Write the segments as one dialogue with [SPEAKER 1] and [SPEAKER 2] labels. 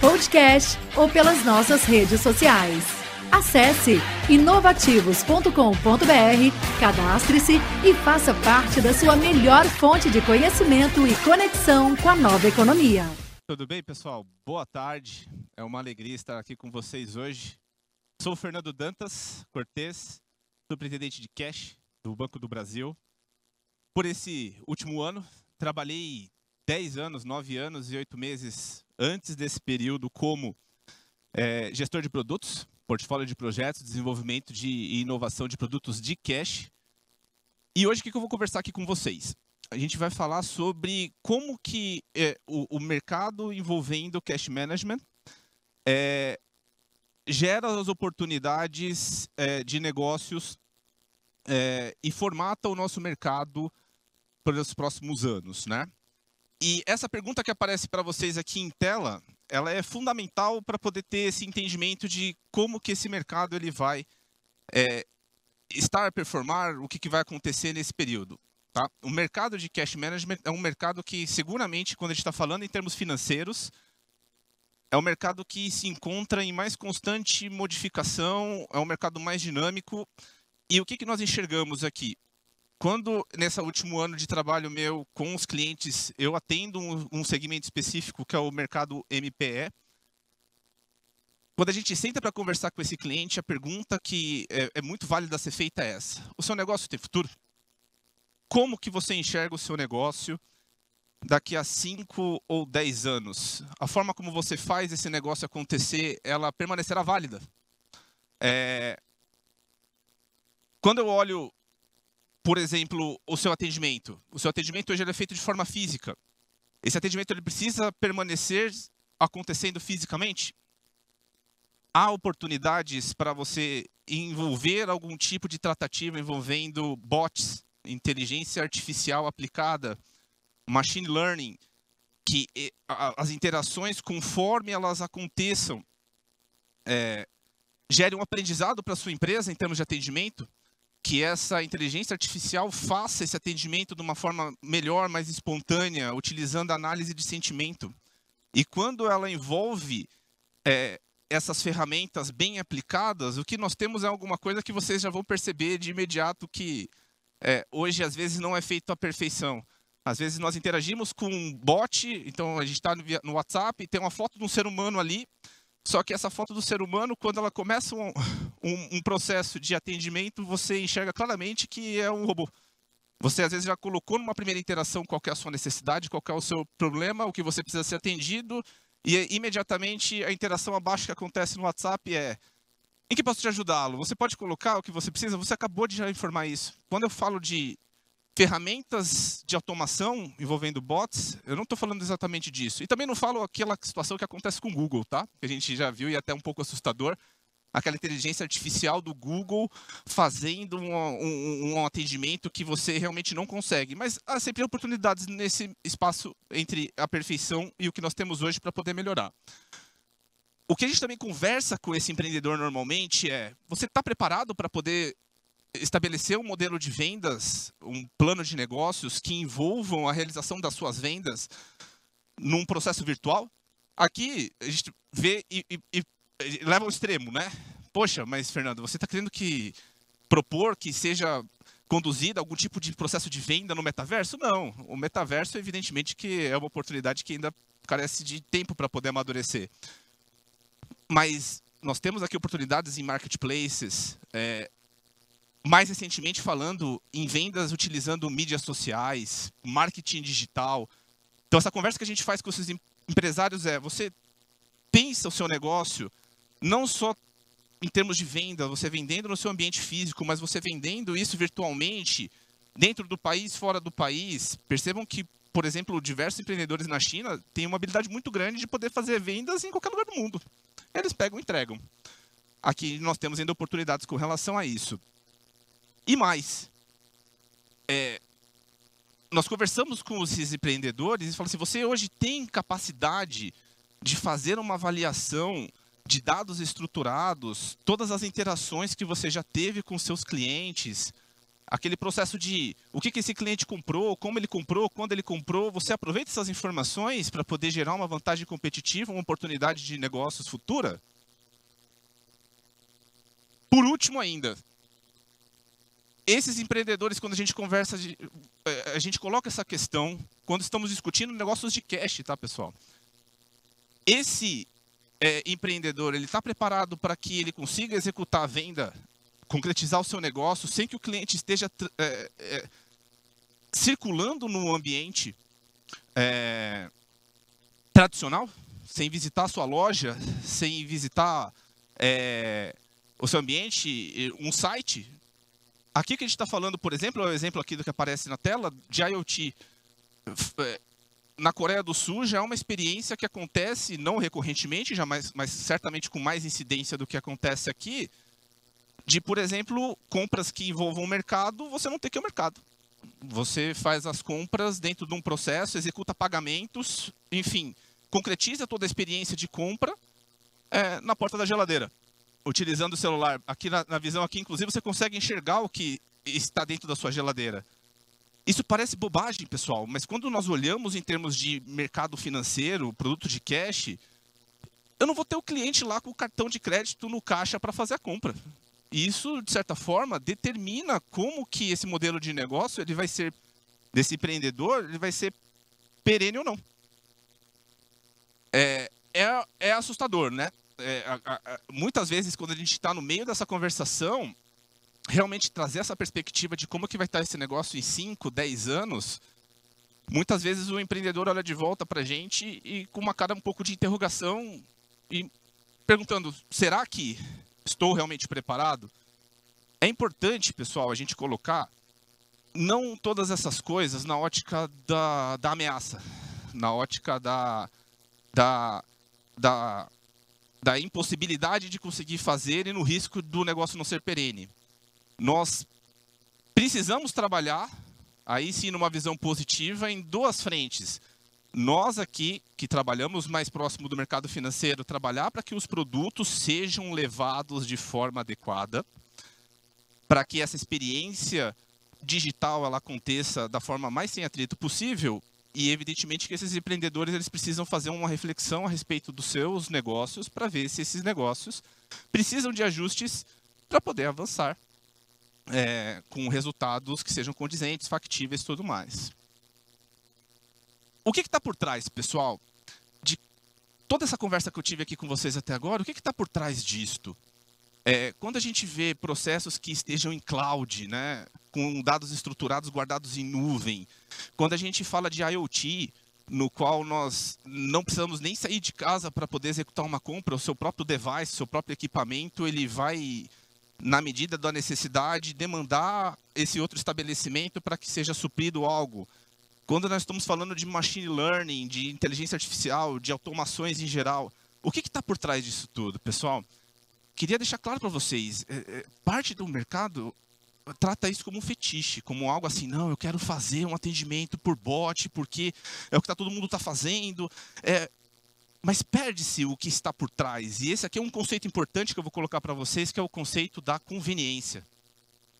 [SPEAKER 1] podcast ou pelas nossas redes sociais. Acesse inovativos.com.br, cadastre-se e faça parte da sua melhor fonte de conhecimento e conexão com a nova economia.
[SPEAKER 2] Tudo bem, pessoal? Boa tarde. É uma alegria estar aqui com vocês hoje. Sou o Fernando Dantas Cortes, superintendente de cash do Banco do Brasil por esse último ano. Trabalhei 10 anos, 9 anos e 8 meses antes desse período como é, gestor de produtos, portfólio de projetos, desenvolvimento de e inovação de produtos de cash. E hoje o que eu vou conversar aqui com vocês? A gente vai falar sobre como que é, o, o, mercado envolvendo cash management é, gera as oportunidades é, de negócios é, e formata o nosso mercado para os próximos anos, né? E essa pergunta que aparece para vocês aqui em tela, ela é fundamental para poder ter esse entendimento de como que esse mercado ele vai é, estar, performar, o que, que vai acontecer nesse período. Tá? O mercado de cash management é um mercado que, seguramente, quando a gente está falando em termos financeiros, é um mercado que se encontra em mais constante modificação, é um mercado mais dinâmico. E o que, que nós enxergamos aqui? Quando nesse último ano de trabalho meu com os clientes, eu atendo um, um segmento específico que é o mercado MPE. Quando a gente senta para conversar com esse cliente, a pergunta que é, é muito válida ser feita é essa: o seu negócio tem futuro? Como que você enxerga o seu negócio daqui a 5 ou 10 anos? A forma como você faz esse negócio acontecer, ela permanecerá válida? É... Quando eu olho por exemplo, o seu atendimento. O seu atendimento hoje é feito de forma física. Esse atendimento ele precisa permanecer acontecendo fisicamente? Há oportunidades para você envolver algum tipo de tratativa envolvendo bots, inteligência artificial aplicada, machine learning, que as interações, conforme elas aconteçam, é, gerem um aprendizado para a sua empresa em termos de atendimento? Que essa inteligência artificial faça esse atendimento de uma forma melhor, mais espontânea, utilizando análise de sentimento. E quando ela envolve é, essas ferramentas bem aplicadas, o que nós temos é alguma coisa que vocês já vão perceber de imediato que é, hoje às vezes não é feito à perfeição. Às vezes nós interagimos com um bot, então a gente está no WhatsApp, tem uma foto de um ser humano ali, só que essa foto do ser humano, quando ela começa um, um, um, processo de atendimento, você enxerga claramente que é um robô. Você às vezes já colocou numa primeira interação qual é a sua necessidade, qual é o seu problema, o que você precisa ser atendido, e imediatamente a interação abaixo que acontece no WhatsApp é em que posso te ajudá-lo? Você pode colocar o que você precisa? Você acabou de já informar isso. Quando eu falo de ferramentas de automação envolvendo bots, eu não estou falando exatamente disso. E também não falo aquela situação que acontece com o Google, tá? Que a gente já viu e é até um pouco assustador. Aquela inteligência artificial do Google fazendo um, um, um atendimento que você realmente não consegue. Mas há sempre oportunidades nesse espaço entre a perfeição e o que nós temos hoje para poder melhorar. O que a gente também conversa com esse empreendedor normalmente é: você está preparado para poder estabelecer um modelo de vendas, um plano de negócios que envolvam a realização das suas vendas num processo virtual. Aqui a gente vê e, e, e leva ao extremo, né? Poxa, mas Fernando, você está querendo que propor que seja conduzido algum tipo de processo de venda no metaverso? Não. O metaverso, evidentemente, que é uma oportunidade que ainda carece de tempo para poder amadurecer. Mas nós temos aqui oportunidades em marketplaces, é, mais recentemente falando em vendas utilizando mídias sociais, marketing digital. Então essa conversa que a gente faz com esses empresários é: você pensa o seu negócio não só em termos de venda, você vendendo no seu ambiente físico, mas você vendendo isso virtualmente dentro do país, fora do país. Percebam que por exemplo, diversos empreendedores na China têm uma habilidade muito grande de poder fazer vendas em qualquer lugar do mundo. Eles pegam e entregam. Aqui nós temos ainda oportunidades com relação a isso. E mais, é, nós conversamos com esses empreendedores e falamos assim: você hoje tem capacidade de fazer uma avaliação de dados estruturados, todas as interações que você já teve com seus clientes, aquele processo de o que, que esse cliente comprou, como ele comprou, quando ele comprou, você aproveita essas informações para poder gerar uma vantagem competitiva, uma oportunidade de negócios futura? Por último ainda, esses empreendedores, quando a gente conversa, eh, a gente coloca essa questão, quando estamos discutindo negócios de cash, tá, pessoal? Esse é, empreendedor, ele está preparado para que ele consiga executar a venda, concretizar o seu negócio, sem que o cliente esteja é, é, circulando no ambiente tradicional, sem visitar a sua loja, sem visitar o seu ambiente, um site. Aqui que a gente está falando, por exemplo, é o exemplo aqui do que aparece na tela, de IoT. Na Coreia do Sul já é uma experiência que acontece não recorrentemente, jamais, mas certamente com mais incidência do que acontece aqui, de, por exemplo, compras que envolvam o mercado, você não tem que ir ao mercado. Você faz as compras dentro de um processo, executa pagamentos, enfim, concretiza toda a experiência de compra é, na porta da geladeira utilizando o celular. Aqui na, na visão aqui, inclusive, você consegue enxergar o que está dentro da sua geladeira. Isso parece bobagem, pessoal, mas quando nós olhamos em termos de mercado financeiro, produto de cash, eu não vou ter o cliente lá com o cartão de crédito no caixa para fazer a compra. E isso, de certa forma, determina como que esse modelo de negócio ele vai ser desse empreendedor, ele vai ser perene ou não. É, é, é assustador, né? É, a, a, muitas vezes, quando a gente está no meio dessa conversação, realmente trazer essa perspectiva de como que vai estar esse negócio em 5, 10 anos, muitas vezes o empreendedor olha de volta para a gente e com uma cara um pouco de interrogação e perguntando, será que estou realmente preparado? É importante, pessoal, a gente colocar não todas essas coisas na ótica da, da ameaça, na ótica da, da, da da impossibilidade de conseguir fazer e no risco do negócio não ser perene. Nós precisamos trabalhar, aí sim, numa visão positiva, em duas frentes. Nós aqui, que trabalhamos mais próximo do mercado financeiro, trabalhar para que os produtos sejam levados de forma adequada, para que essa experiência digital ela aconteça da forma mais sem atrito possível e evidentemente que esses empreendedores eles precisam fazer uma reflexão a respeito dos seus negócios para ver se esses negócios precisam de ajustes para poder avançar é, com resultados que sejam condizentes, factíveis tudo mais. O que está por trás, pessoal, de toda essa conversa que eu tive aqui com vocês até agora? O que está por trás disto? É, quando a gente vê processos que estejam em cloud, né, com dados estruturados guardados em nuvem, quando a gente fala de IoT, no qual nós não precisamos nem sair de casa para poder executar uma compra, o seu próprio device, o seu próprio equipamento, ele vai, na medida da necessidade, demandar esse outro estabelecimento para que seja suprido algo. Quando nós estamos falando de machine learning, de inteligência artificial, de automações em geral, o que está por trás disso tudo, pessoal? queria deixar claro para vocês, é, é, parte do mercado trata isso como um fetiche, como algo assim, não, eu quero fazer um atendimento por bot, porque é o que tá, todo mundo está fazendo. É, mas perde-se o que está por trás. E esse aqui é um conceito importante que eu vou colocar para vocês, que é o conceito da conveniência.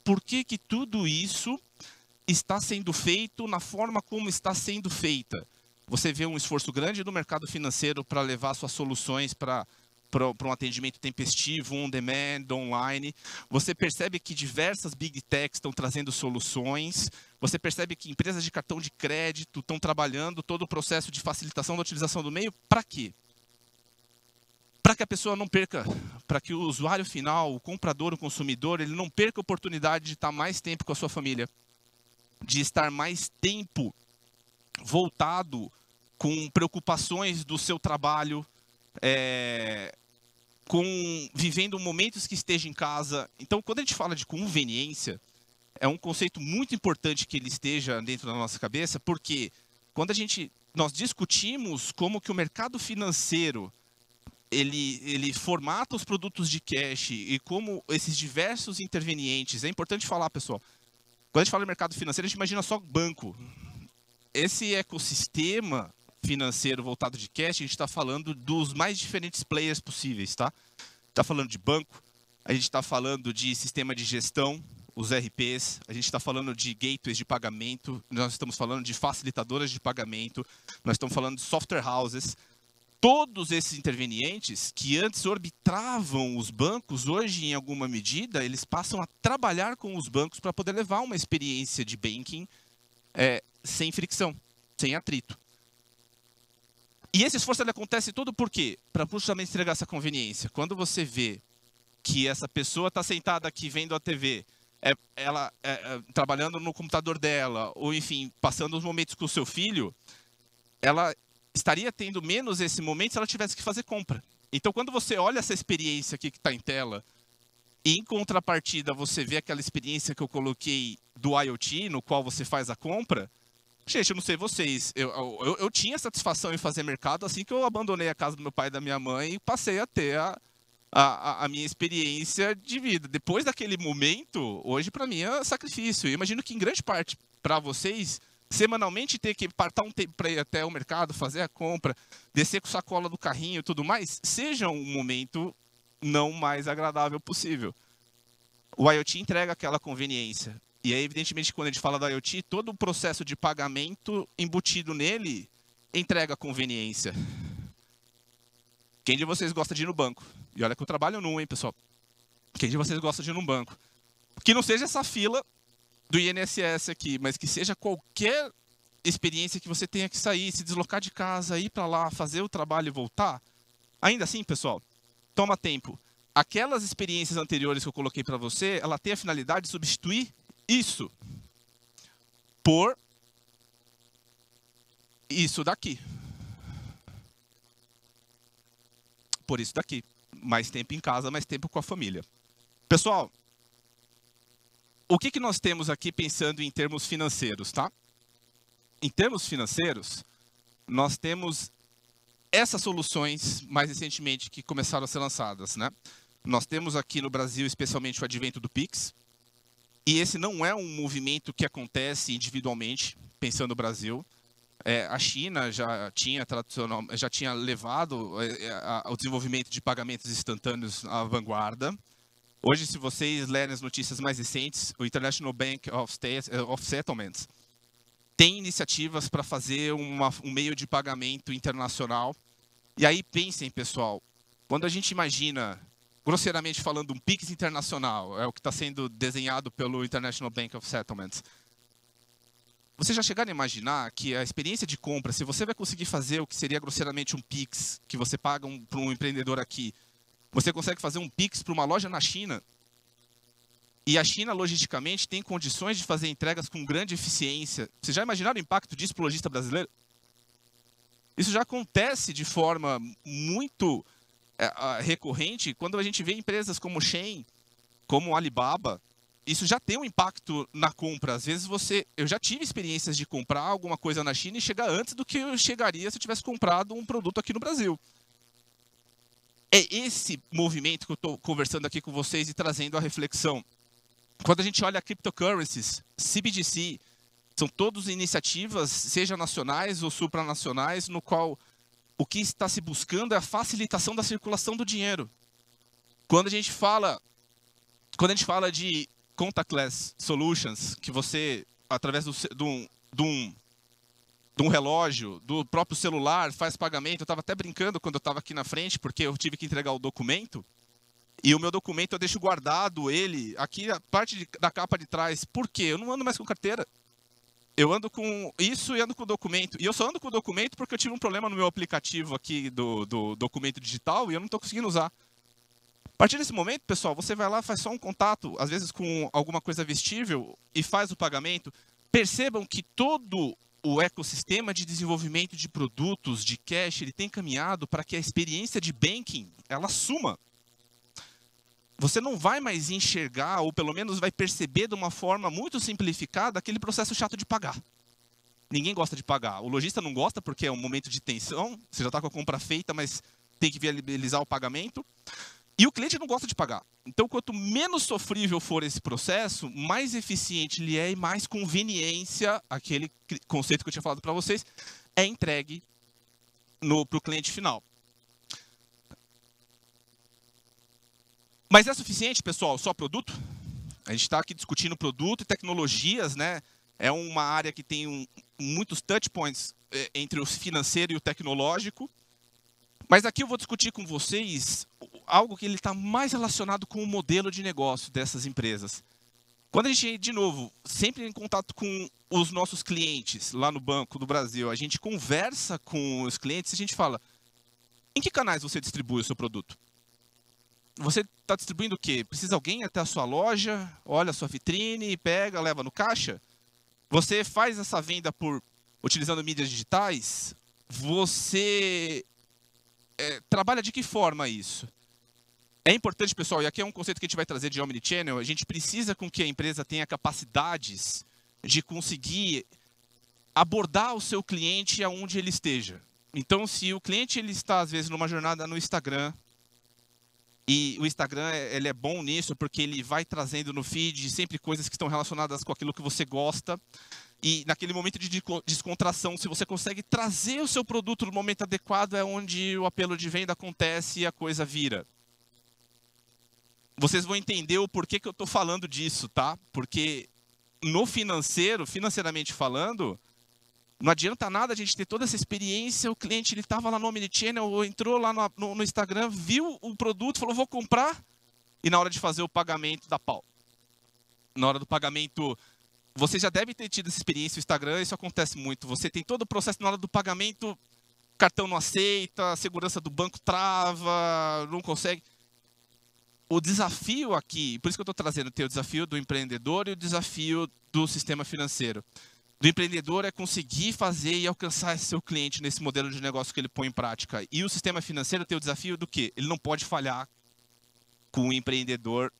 [SPEAKER 2] Por que, que tudo isso está sendo feito na forma como está sendo feita? Você vê um esforço grande do mercado financeiro para levar suas soluções para para um atendimento tempestivo, on demand, online. Você percebe que diversas big techs estão trazendo soluções. Você percebe que empresas de cartão de crédito estão trabalhando todo o processo de facilitação da utilização do meio. Para quê? Para que a pessoa não perca, para que o usuário final, o comprador, o consumidor, ele não perca a oportunidade de estar mais tempo com a sua família, de estar mais tempo voltado com preocupações do seu trabalho, é, com vivendo momentos que esteja em casa. Então, quando a gente fala de conveniência, é um conceito muito importante que ele esteja dentro da nossa cabeça, porque quando a gente nós discutimos como que o mercado financeiro ele, ele formata os produtos de cash e como esses diversos intervenientes. É importante falar, pessoal. Quando a gente fala de mercado financeiro, a gente imagina só banco. Esse ecossistema financeiro voltado de cash, a gente está falando dos mais diferentes players possíveis, tá? Está falando de banco, a gente está falando de sistema de gestão, os RPs, a gente está falando de gateways de pagamento, nós estamos falando de facilitadoras de pagamento, nós estamos falando de software houses. Todos esses intervenientes que antes orbitavam os bancos, hoje, em alguma medida, eles passam a trabalhar com os bancos para poder levar uma experiência de banking é, sem fricção, sem atrito. E esse esforço ele acontece todo por quê? Para justamente entregar essa conveniência. Quando você vê que essa pessoa está sentada aqui vendo a TV, é, ela é, é, trabalhando no computador dela, ou enfim, passando os momentos com o seu filho, ela estaria tendo menos esse momento se ela tivesse que fazer compra. Então, quando você olha essa experiência aqui que está em tela, e em contrapartida você vê aquela experiência que eu coloquei do IoT, no qual você faz a compra, gente, eu não sei vocês, eu, eu, eu tinha satisfação em fazer mercado assim que eu abandonei a casa do meu pai e da minha mãe e passei a ter a, a, a, minha experiência de vida. Depois daquele momento, hoje para mim é sacrifício. Eu imagino que em grande parte para vocês, semanalmente ter que partar um tempo para ir até o mercado, fazer a compra, descer com sacola do carrinho e tudo mais, seja um momento não mais agradável possível. O IoT entrega aquela conveniência. E aí, evidentemente, quando a gente fala do IoT, todo o processo de pagamento embutido nele entrega conveniência. Quem de vocês gosta de ir no banco? E olha que eu trabalho num, hein, pessoal. Quem de vocês gosta de ir num banco? Que não seja essa fila do INSS aqui, mas que seja qualquer experiência que você tenha que sair, se deslocar de casa, ir para lá, fazer o trabalho e voltar. Ainda assim, pessoal, toma tempo. Aquelas experiências anteriores que eu coloquei para você, ela tem a finalidade de substituir isso por isso daqui. Por isso daqui mais tempo em casa, mais tempo com a família. Pessoal, o que, que nós temos aqui pensando em termos financeiros, tá? Em termos financeiros, nós temos essas soluções mais recentemente que começaram a ser lançadas, né? Nós temos aqui no Brasil, especialmente o advento do Pix, e esse não é um movimento que acontece individualmente, pensando no Brasil. É, a China já tinha tradicional, já tinha levado é, é, o desenvolvimento de pagamentos instantâneos à vanguarda. Hoje, se vocês lerem as notícias mais recentes, o International Bank of, State, é, of Settlements tem iniciativas para fazer uma, um meio de pagamento internacional. E aí pensem, pessoal, quando a gente imagina, grosseiramente falando, um PIX internacional, é o que está sendo desenhado pelo International Bank of Settlements vocês já chegaram a imaginar que a experiência de compra, se você vai conseguir fazer o que seria grosseiramente um Pix, que você paga um, para um empreendedor aqui, você consegue fazer um Pix para uma loja na China, e a China, logisticamente, tem condições de fazer entregas com grande eficiência. Vocês já imaginaram o impacto disso para o lojista brasileiro? Isso já acontece de forma muito recorrente quando a gente vê empresas como Shein, como Alibaba, isso já tem um impacto na compra. Às vezes você. Eu já tive experiências de comprar alguma coisa na China e chegar antes do que eu chegaria se eu tivesse comprado um produto aqui no Brasil. É esse movimento que eu estou conversando aqui com vocês e trazendo a reflexão. Quando a gente olha cryptocurrencies, CBDC, são todas iniciativas, seja nacionais ou supranacionais, no qual o que está se buscando é a facilitação da circulação do dinheiro. Quando a gente fala, quando a gente fala de contactless solutions, que você, através do, um, de, um, de um relógio, do próprio celular, faz pagamento. Eu estava até brincando quando eu estava aqui na frente, porque eu tive que entregar o documento. E o meu documento eu deixo guardado ele aqui, a parte de, da capa de trás. Por quê? Eu não ando mais com carteira. Eu ando com isso e ando com documento. E eu só ando com documento porque eu tive um problema no meu aplicativo aqui do, do documento digital e eu não estou conseguindo usar. A partir desse momento, pessoal, você vai lá, faz só um contato, às vezes com alguma coisa vestível, e faz o pagamento. Percebam que todo o ecossistema de desenvolvimento de produtos, de cash, ele tem caminhado para que a experiência de banking ela suma. Você não vai mais enxergar, ou pelo menos vai perceber de uma forma muito simplificada, aquele processo chato de pagar. Ninguém gosta de pagar. O lojista não gosta porque é um momento de tensão, você já está com a compra feita, mas tem que viabilizar o pagamento. E o cliente não gosta de pagar. Então, quanto menos sofrível for esse processo, mais eficiente ele é e mais conveniência, aquele conceito que eu tinha falado para vocês, é entregue para o cliente final. Mas é suficiente, pessoal, só produto? A gente está aqui discutindo produto e tecnologias, né? É uma área que tem um, muitos touch points é, entre o financeiro e o tecnológico. Mas aqui eu vou discutir com vocês algo que ele está mais relacionado com o modelo de negócio dessas empresas. Quando a gente, de novo, sempre em contato com os nossos clientes lá no Banco do Brasil, a gente conversa com os clientes e a gente fala: em que canais você distribui o seu produto? Você está distribuindo o quê? Precisa alguém até a sua loja, olha a sua vitrine, pega, leva no caixa? Você faz essa venda por utilizando mídias digitais? Você é, trabalha de que forma isso? É importante, pessoal, e aqui é um conceito que a gente vai trazer de Omnichannel, a gente precisa com que a empresa tenha capacidades de conseguir abordar o seu cliente aonde ele esteja. Então, se o cliente ele está, às vezes, numa jornada no Instagram, e o Instagram ele é bom nisso porque ele vai trazendo no feed sempre coisas que estão relacionadas com aquilo que você gosta. E naquele momento de descontração, se você consegue trazer o seu produto no momento adequado, é onde o apelo de venda acontece e a coisa vira. Vocês vão entender o porquê que eu estou falando disso, tá? Porque no financeiro, financeiramente falando, não adianta nada a gente ter toda essa experiência, o cliente ele estava lá no Omnichannel, ou entrou lá no, no, no, Instagram, viu o produto, falou, vou comprar, e na hora de fazer o pagamento da pau. Na hora do pagamento, você já deve ter tido essa experiência no Instagram, isso acontece muito. Você tem todo o processo na hora do pagamento, cartão não aceita, a segurança do banco trava, não consegue. O desafio aqui, por isso que eu estou trazendo, tem o desafio do empreendedor e o desafio do sistema financeiro do empreendedor é conseguir fazer e alcançar seu cliente nesse modelo de negócio que ele põe em prática. E o sistema financeiro tem o desafio do quê? Ele não pode falhar com o empreendedor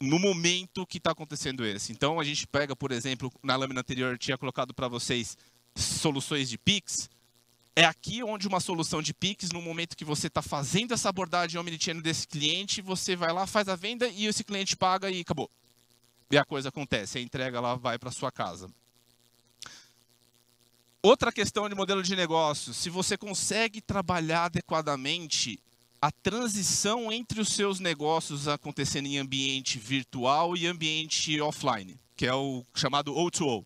[SPEAKER 2] no momento que está acontecendo esse. Então, a gente pega, por exemplo, na lâmina anterior, eu tinha colocado para vocês soluções de PIX. É aqui onde uma solução de PIX, no momento que você está fazendo essa abordagem omnichannel desse cliente, você vai lá, faz a venda e esse cliente paga e acabou. E a coisa acontece, a entrega lá vai para sua casa. Outra questão de modelo de negócio, se você consegue trabalhar adequadamente a transição entre os seus negócios acontecendo em ambiente virtual e ambiente offline, que é o chamado O2O.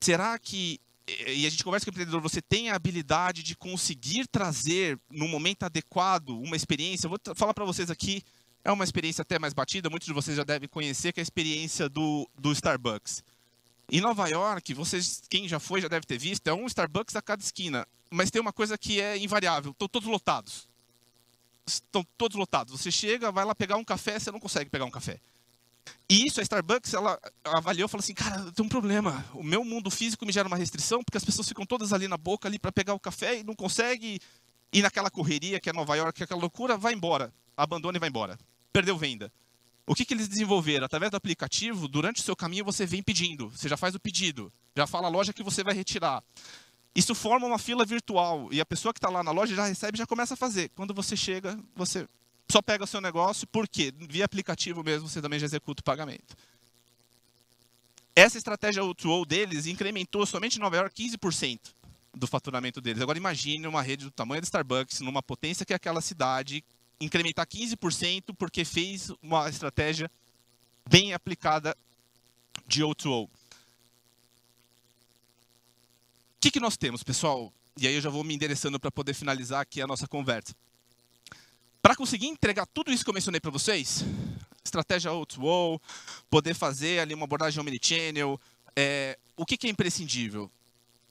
[SPEAKER 2] Será que, e a gente conversa com o empreendedor, você tem a habilidade de conseguir trazer no momento adequado uma experiência? Eu vou falar para vocês aqui, é uma experiência até mais batida, muitos de vocês já devem conhecer, que é a experiência do, do Starbucks. Em Nova York, vocês, quem já foi já deve ter visto, é um Starbucks a cada esquina. Mas tem uma coisa que é invariável: estão todos lotados. Estão todos lotados. Você chega, vai lá pegar um café, você não consegue pegar um café. E isso, a Starbucks, ela avaliou e falou assim: cara, tem um problema. O meu mundo físico me gera uma restrição, porque as pessoas ficam todas ali na boca ali para pegar o café e não consegue ir naquela correria que é Nova York, que é aquela loucura, vai embora. Abandona e vai embora. Perdeu venda. O que, que eles desenvolveram? Através do aplicativo, durante o seu caminho você vem pedindo. Você já faz o pedido. Já fala a loja que você vai retirar. Isso forma uma fila virtual. E a pessoa que está lá na loja já recebe já começa a fazer. Quando você chega, você só pega o seu negócio. Por quê? Via aplicativo mesmo, você também já executa o pagamento. Essa estratégia O2O deles incrementou somente em Nova York 15% do faturamento deles. Agora imagine uma rede do tamanho da Starbucks, numa potência que é aquela cidade, incrementar 15% porque fez uma estratégia bem aplicada de O2O. O que, que nós temos, pessoal? E aí eu já vou me endereçando para poder finalizar aqui a nossa conversa. Para conseguir entregar tudo isso que eu mencionei para vocês, estratégia O2O, poder fazer ali uma abordagem omnichannel, é, o que, que é imprescindível?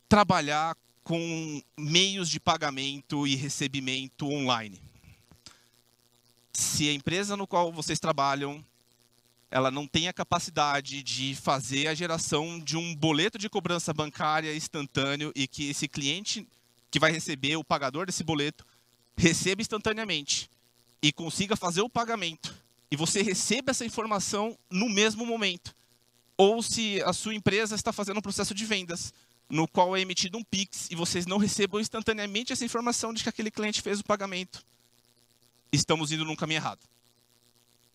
[SPEAKER 2] Trabalhar com meios de pagamento e recebimento online se a empresa no qual vocês trabalham ela não tem a capacidade de fazer a geração de um boleto de cobrança bancária instantâneo e que esse cliente que vai receber o pagador desse boleto receba instantaneamente e consiga fazer o pagamento e você receba essa informação no mesmo momento. ou se a sua empresa está fazendo um processo de vendas no qual é emitido um Pix e vocês não recebam instantaneamente essa informação de que aquele cliente fez o pagamento, estamos indo num caminho errado.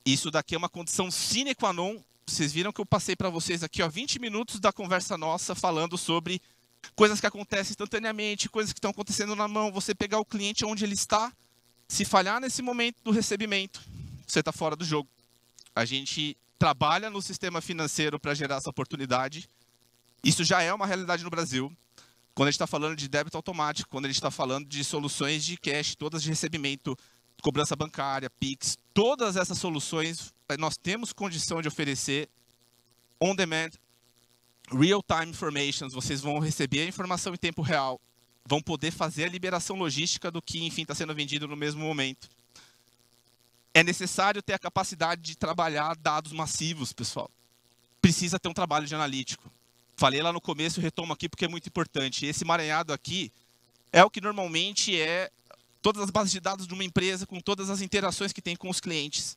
[SPEAKER 2] Isso daqui é uma condição sine qua non. Vocês viram que eu passei para vocês aqui ó, 20 minutos da conversa nossa falando sobre coisas que acontecem instantaneamente, coisas que estão acontecendo na mão, você pegar o cliente onde ele está, se falhar nesse momento do recebimento, você está fora do jogo. A gente trabalha no sistema financeiro para gerar essa oportunidade. Isso já é uma realidade no Brasil. Quando a gente está falando de débito automático, quando a gente está falando de soluções de cash, todas de recebimento, cobrança bancária, Pix, todas essas soluções nós temos condição de oferecer on demand, real time informations, vocês vão receber a informação em tempo real, vão poder fazer a liberação logística do que, enfim, está sendo vendido no mesmo momento. É necessário ter a capacidade de trabalhar dados massivos, pessoal. Precisa ter um trabalho de analítico. Falei lá no começo retomo aqui porque é muito importante. Esse emaranhado aqui é o que normalmente é todas as bases de dados de uma empresa com todas as interações que tem com os clientes.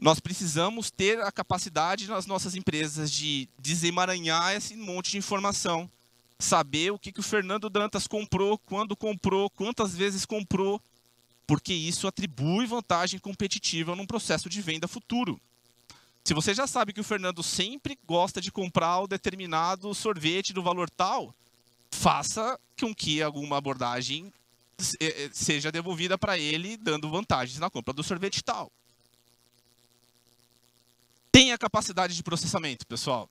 [SPEAKER 2] Nós precisamos ter a capacidade nas nossas empresas de desemaranhar esse monte de informação, saber o que, que o Fernando Dantas comprou, quando comprou, quantas vezes comprou, porque isso atribui vantagem competitiva num processo de venda futuro. Se você já sabe que o Fernando sempre gosta de comprar o determinado sorvete do valor tal, faça com que alguma abordagem seja devolvida para ele, dando vantagens na compra do sorvete tal. Tenha capacidade de processamento, pessoal.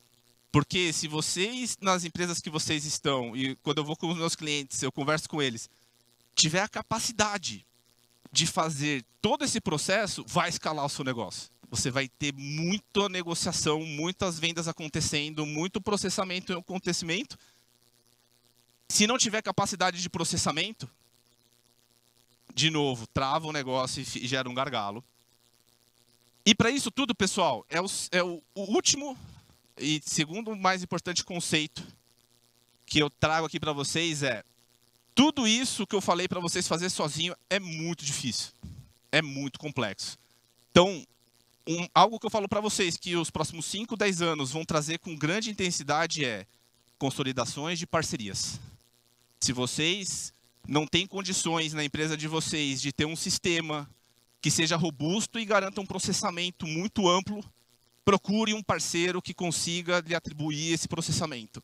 [SPEAKER 2] Porque se vocês, nas empresas que vocês estão, e quando eu vou com os meus clientes, eu converso com eles, tiver a capacidade de fazer todo esse processo, vai escalar o seu negócio. Você vai ter muita negociação, muitas vendas acontecendo, muito processamento e acontecimento. Se não tiver capacidade de processamento, de novo, trava o negócio e gera um gargalo. E para isso tudo, pessoal, é o, é o, último e segundo mais importante conceito que eu trago aqui para vocês é tudo isso que eu falei para vocês fazer sozinho é muito difícil. É muito complexo. Então, um, algo que eu falo para vocês que os próximos 5, 10 anos vão trazer com grande intensidade é consolidações de parcerias. Se vocês não têm condições na empresa de vocês de ter um sistema que seja robusto e garanta um processamento muito amplo, procure um parceiro que consiga lhe atribuir esse processamento.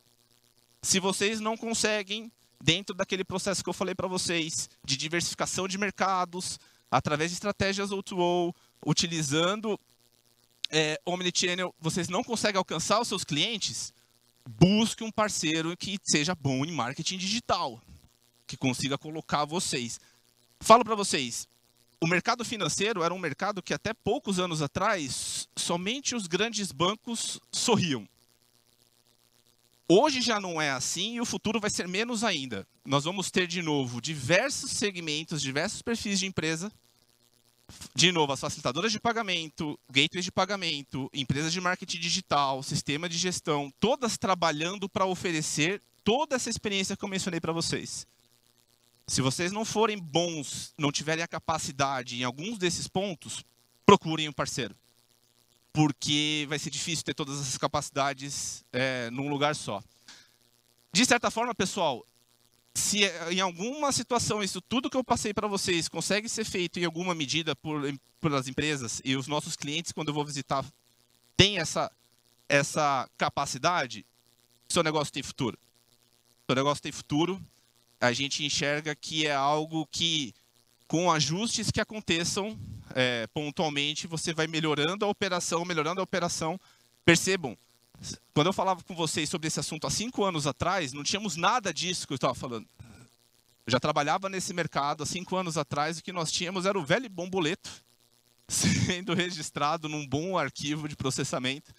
[SPEAKER 2] Se vocês não conseguem, dentro daquele processo que eu falei para vocês, de diversificação de mercados, através de estratégias O2O, utilizando é, Omnichannel, vocês não conseguem alcançar os seus clientes, busque um parceiro que seja bom em marketing digital, que consiga colocar vocês. Falo para vocês, o mercado financeiro era um mercado que até poucos anos atrás, somente os grandes bancos sorriam. Hoje já não é assim e o futuro vai ser menos ainda. Nós vamos ter de novo diversos segmentos, diversos perfis de empresa. De novo, as facilitadoras de pagamento, gateways de pagamento, empresas de marketing digital, sistema de gestão, todas trabalhando para oferecer toda essa experiência que eu mencionei para vocês. Se vocês não forem bons, não tiverem a capacidade em alguns desses pontos, procurem um parceiro porque vai ser difícil ter todas essas capacidades é, num lugar só. De certa forma, pessoal, se em alguma situação isso tudo que eu passei para vocês consegue ser feito em alguma medida por pelas empresas e os nossos clientes quando eu vou visitar têm essa essa capacidade, seu negócio tem futuro. Seu negócio tem futuro. A gente enxerga que é algo que com ajustes que aconteçam é, pontualmente, você vai melhorando a operação, melhorando a operação. Percebam, quando eu falava com vocês sobre esse assunto há cinco anos atrás, não tínhamos nada disso que eu estava falando. Eu já trabalhava nesse mercado há cinco anos atrás, o que nós tínhamos era o velho bom boleto sendo registrado num bom arquivo de processamento.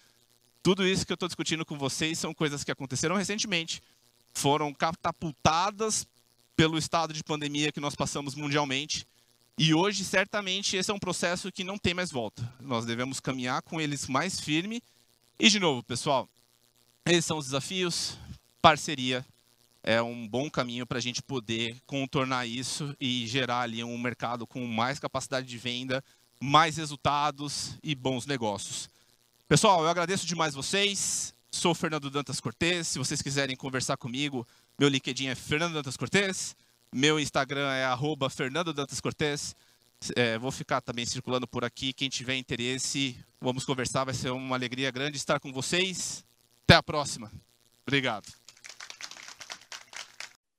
[SPEAKER 2] Tudo isso que eu estou discutindo com vocês são coisas que aconteceram recentemente, foram catapultadas pelo estado de pandemia que nós passamos mundialmente e hoje, certamente, esse é um processo que não tem mais volta. Nós devemos caminhar com eles mais firme. E, de novo, pessoal, esses são os desafios. Parceria é um bom caminho para a gente poder contornar isso e gerar ali um mercado com mais capacidade de venda, mais resultados e bons negócios. Pessoal, eu agradeço demais vocês. Sou Fernando Dantas Cortes. Se vocês quiserem conversar comigo, meu LinkedIn é Fernando Dantas Cortes. Meu Instagram é arroba Fernando Dantas Cortes. É, vou ficar também circulando por aqui. Quem tiver interesse, vamos conversar. Vai ser uma alegria grande estar com vocês. Até a próxima. Obrigado.